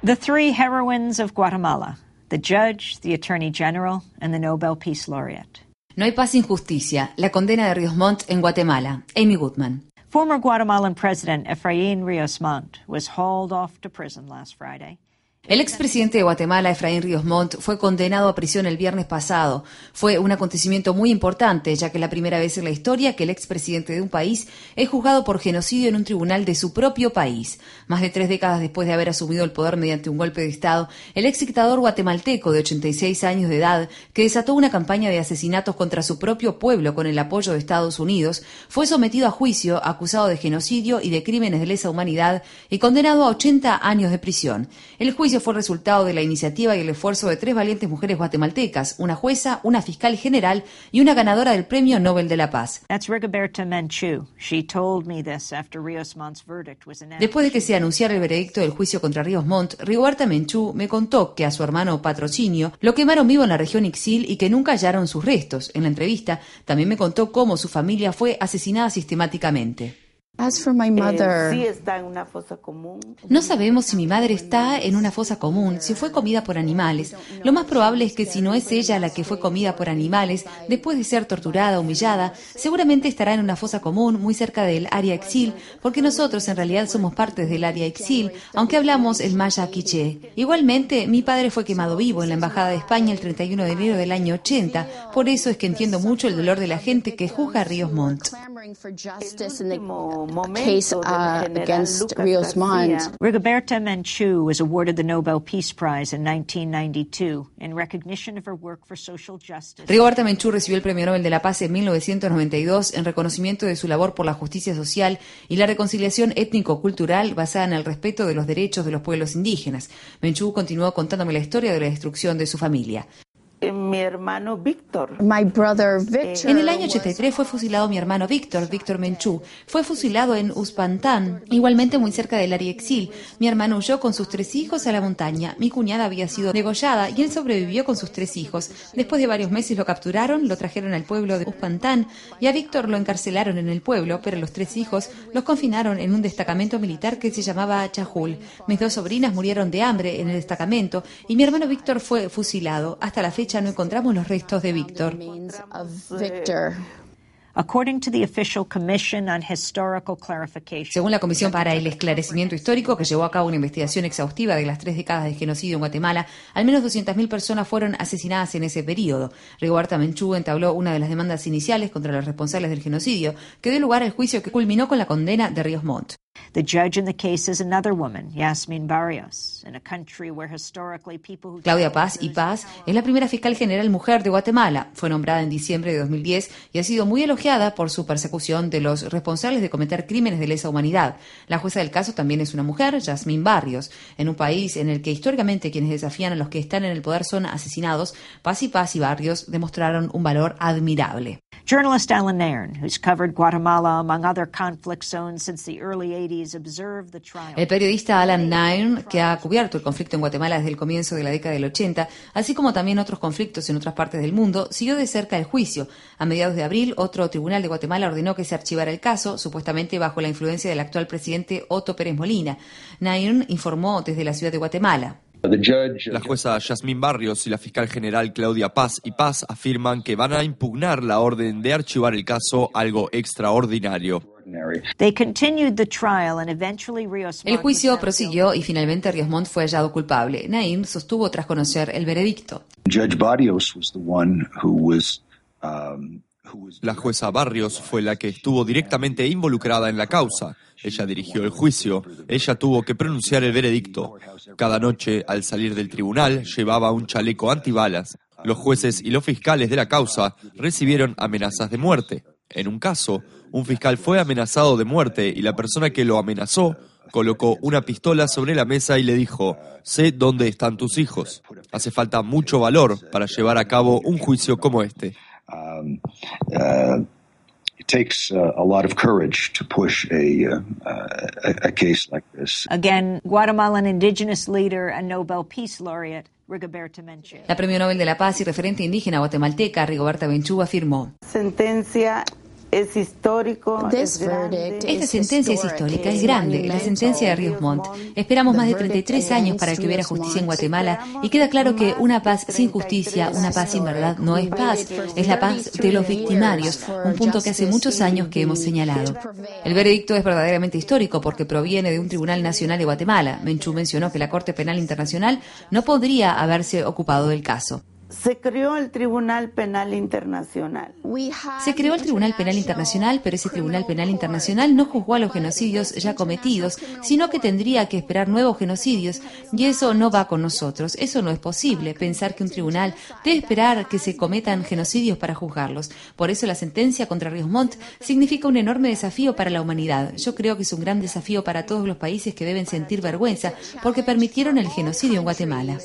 The three heroines of Guatemala, the judge, the attorney general, and the Nobel Peace Laureate. No hay paz sin justicia. La condena de Ríos Montt en Guatemala. Amy Goodman. Former Guatemalan President Efraín Ríos Montt was hauled off to prison last Friday. El expresidente de Guatemala, Efraín Ríos Montt, fue condenado a prisión el viernes pasado. Fue un acontecimiento muy importante, ya que es la primera vez en la historia que el expresidente de un país es juzgado por genocidio en un tribunal de su propio país. Más de tres décadas después de haber asumido el poder mediante un golpe de Estado, el ex dictador guatemalteco de 86 años de edad, que desató una campaña de asesinatos contra su propio pueblo con el apoyo de Estados Unidos, fue sometido a juicio acusado de genocidio y de crímenes de lesa humanidad y condenado a 80 años de prisión. El fue resultado de la iniciativa y el esfuerzo de tres valientes mujeres guatemaltecas, una jueza, una fiscal general y una ganadora del Premio Nobel de la Paz. Después de que se anunciara el veredicto del juicio contra Ríos Montt, Rigoberta Menchú me contó que a su hermano Patrocinio lo quemaron vivo en la región Ixil y que nunca hallaron sus restos. En la entrevista también me contó cómo su familia fue asesinada sistemáticamente. Eh, está en una fosa común. No sabemos si mi madre está en una fosa común, si fue comida por animales. Lo más probable es que si no es ella la que fue comida por animales, después de ser torturada, humillada, seguramente estará en una fosa común muy cerca del área exil, porque nosotros en realidad somos parte del área exil, aunque hablamos el maya quiché. Igualmente, mi padre fue quemado vivo en la Embajada de España el 31 de enero del año 80, por eso es que entiendo mucho el dolor de la gente que juzga a Ríos Montt case uh, against Rios. Rigoberta Menchú was awarded the Nobel Peace Prize in 1992 in recognition of her work for social justice. Rigoberta Menchú recibió el Premio Nobel de la Paz en 1992 en reconocimiento de su labor por la justicia social y la reconciliación étnico-cultural basada en el respeto de los derechos de los pueblos indígenas. Menchú continuó contándome la historia de la destrucción de su familia. Eh, mi hermano Víctor. En el año 83 fue fusilado mi hermano Víctor, Víctor Menchú. Fue fusilado en Uspantán, igualmente muy cerca del área exil. Mi hermano huyó con sus tres hijos a la montaña. Mi cuñada había sido degollada y él sobrevivió con sus tres hijos. Después de varios meses lo capturaron, lo trajeron al pueblo de Uspantán y a Víctor lo encarcelaron en el pueblo, pero los tres hijos los confinaron en un destacamento militar que se llamaba Chajul. Mis dos sobrinas murieron de hambre en el destacamento y mi hermano Víctor fue fusilado. Hasta la fecha no encontramos los restos de Víctor. Según la Comisión para el Esclarecimiento Histórico, que llevó a cabo una investigación exhaustiva de las tres décadas de genocidio en Guatemala, al menos 200.000 personas fueron asesinadas en ese periodo. Rigoberta Menchú entabló una de las demandas iniciales contra los responsables del genocidio, que dio lugar al juicio que culminó con la condena de Ríos Montt. Claudia Paz y Paz es la primera fiscal general mujer de Guatemala. Fue nombrada en diciembre de 2010 y ha sido muy elogiada por su persecución de los responsables de cometer crímenes de lesa humanidad. La jueza del caso también es una mujer, Yasmín Barrios. En un país en el que históricamente quienes desafían a los que están en el poder son asesinados, Paz y Paz y Barrios demostraron un valor admirable. Journalist Alan Nairn, who's covered Guatemala among other conflict zones since the early 80s, el periodista Alan Nairn, que ha cubierto el conflicto en Guatemala desde el comienzo de la década del 80, así como también otros conflictos en otras partes del mundo, siguió de cerca el juicio. A mediados de abril, otro tribunal de Guatemala ordenó que se archivara el caso, supuestamente bajo la influencia del actual presidente Otto Pérez Molina. Nairn informó desde la ciudad de Guatemala. La jueza Yasmín Barrios y la fiscal general Claudia Paz y Paz afirman que van a impugnar la orden de archivar el caso, algo extraordinario. El juicio prosiguió y finalmente Ríos Montt fue hallado culpable. Naim sostuvo tras conocer el veredicto. La jueza Barrios fue la que estuvo directamente involucrada en la causa. Ella dirigió el juicio, ella tuvo que pronunciar el veredicto. Cada noche, al salir del tribunal, llevaba un chaleco antibalas. Los jueces y los fiscales de la causa recibieron amenazas de muerte. En un caso, un fiscal fue amenazado de muerte y la persona que lo amenazó colocó una pistola sobre la mesa y le dijo, sé dónde están tus hijos. Hace falta mucho valor para llevar a cabo un juicio como este. Um, uh, it takes uh, a lot of courage to push a, uh, a, a case like this. Again, Guatemalan indigenous leader and Nobel Peace Laureate Rigoberta Menchú. La Premio Nobel de la Paz y referente indígena guatemalteca Rigoberta Menchú afirmó: Sentencia es histórico. Es Esta sentencia es histórica, es grande, la sentencia de Ríos Montt. Esperamos más de 33 años para que hubiera justicia en Guatemala y queda claro que una paz sin justicia, una paz sin verdad, no es paz, es la paz de los victimarios, un punto que hace muchos años que hemos señalado. El veredicto es verdaderamente histórico porque proviene de un Tribunal Nacional de Guatemala. Menchú mencionó que la Corte Penal Internacional no podría haberse ocupado del caso. Se creó el Tribunal Penal Internacional. Se creó el Tribunal Penal Internacional, pero ese Tribunal Penal Internacional no juzgó a los genocidios ya cometidos, sino que tendría que esperar nuevos genocidios, y eso no va con nosotros. Eso no es posible, pensar que un tribunal debe esperar que se cometan genocidios para juzgarlos. Por eso la sentencia contra Ríos Montt significa un enorme desafío para la humanidad. Yo creo que es un gran desafío para todos los países que deben sentir vergüenza porque permitieron el genocidio en Guatemala.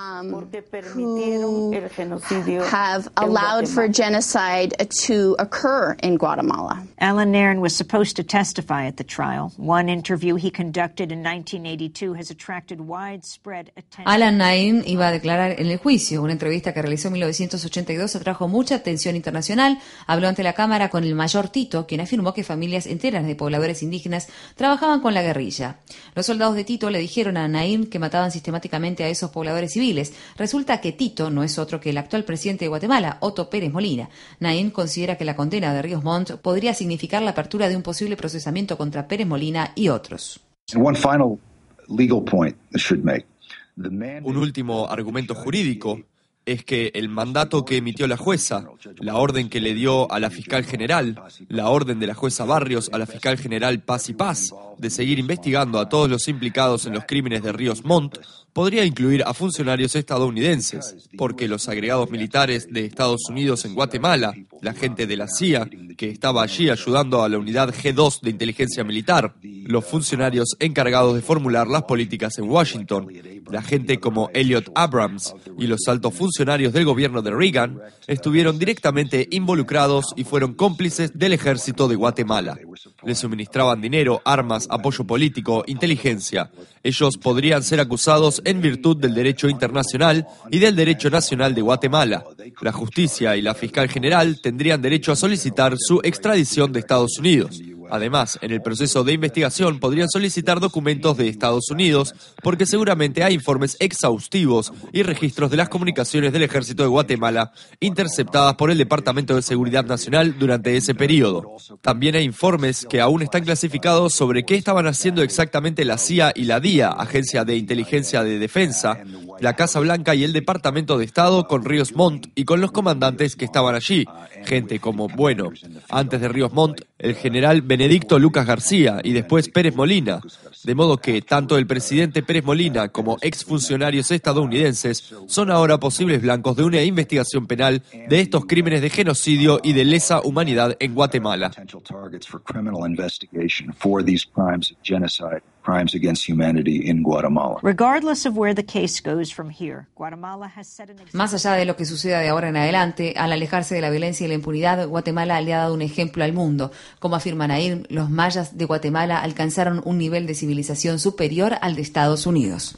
Um, porque permitieron el genocidio have allowed for genocide to occur in Guatemala. Alan Nairn was supposed to testify at the trial. One interview he conducted in 1982 has attracted widespread attention. Alan Nairn iba a declarar en el juicio. Una entrevista que realizó en 1982 atrajo mucha atención internacional. Habló ante la cámara con el mayor Tito, quien afirmó que familias enteras de pobladores indígenas trabajaban con la guerrilla. Los soldados de Tito le dijeron a Nairn que mataban sistemáticamente a esos pobladores Resulta que Tito no es otro que el actual presidente de Guatemala, Otto Pérez Molina. Naín considera que la condena de Ríos Montt podría significar la apertura de un posible procesamiento contra Pérez Molina y otros. Un último argumento jurídico es que el mandato que emitió la jueza, la orden que le dio a la fiscal general, la orden de la jueza Barrios a la fiscal general Paz y Paz, de seguir investigando a todos los implicados en los crímenes de Ríos Montt, podría incluir a funcionarios estadounidenses, porque los agregados militares de Estados Unidos en Guatemala, la gente de la CIA, que estaba allí ayudando a la unidad G2 de inteligencia militar, los funcionarios encargados de formular las políticas en Washington, la gente como Elliot Abrams y los altos funcionarios del gobierno de Reagan estuvieron directamente involucrados y fueron cómplices del ejército de Guatemala. Les suministraban dinero, armas, apoyo político, inteligencia. Ellos podrían ser acusados en virtud del derecho internacional y del derecho nacional de Guatemala. La justicia y la fiscal general tendrían derecho a solicitar su extradición de Estados Unidos. Además, en el proceso de investigación podrían solicitar documentos de Estados Unidos porque seguramente hay informes exhaustivos y registros de las comunicaciones del ejército de Guatemala interceptadas por el Departamento de Seguridad Nacional durante ese periodo. También hay informes que aún están clasificados sobre qué estaban haciendo exactamente la CIA y la DIA, Agencia de Inteligencia de Defensa, la Casa Blanca y el Departamento de Estado con Ríos Montt y con los comandantes que estaban allí. Gente como, bueno, antes de Ríos Montt, el general Benedicto Lucas García y después Pérez Molina. De modo que tanto el presidente Pérez Molina como exfuncionarios estadounidenses son ahora posibles blancos de una investigación penal de estos crímenes de genocidio y de lesa humanidad en Guatemala. Más allá de lo que suceda de ahora en adelante, al alejarse de la violencia y la impunidad, Guatemala le ha dado un ejemplo al mundo. Como afirma Nair, los mayas de Guatemala alcanzaron un nivel de civilización superior al de Estados Unidos.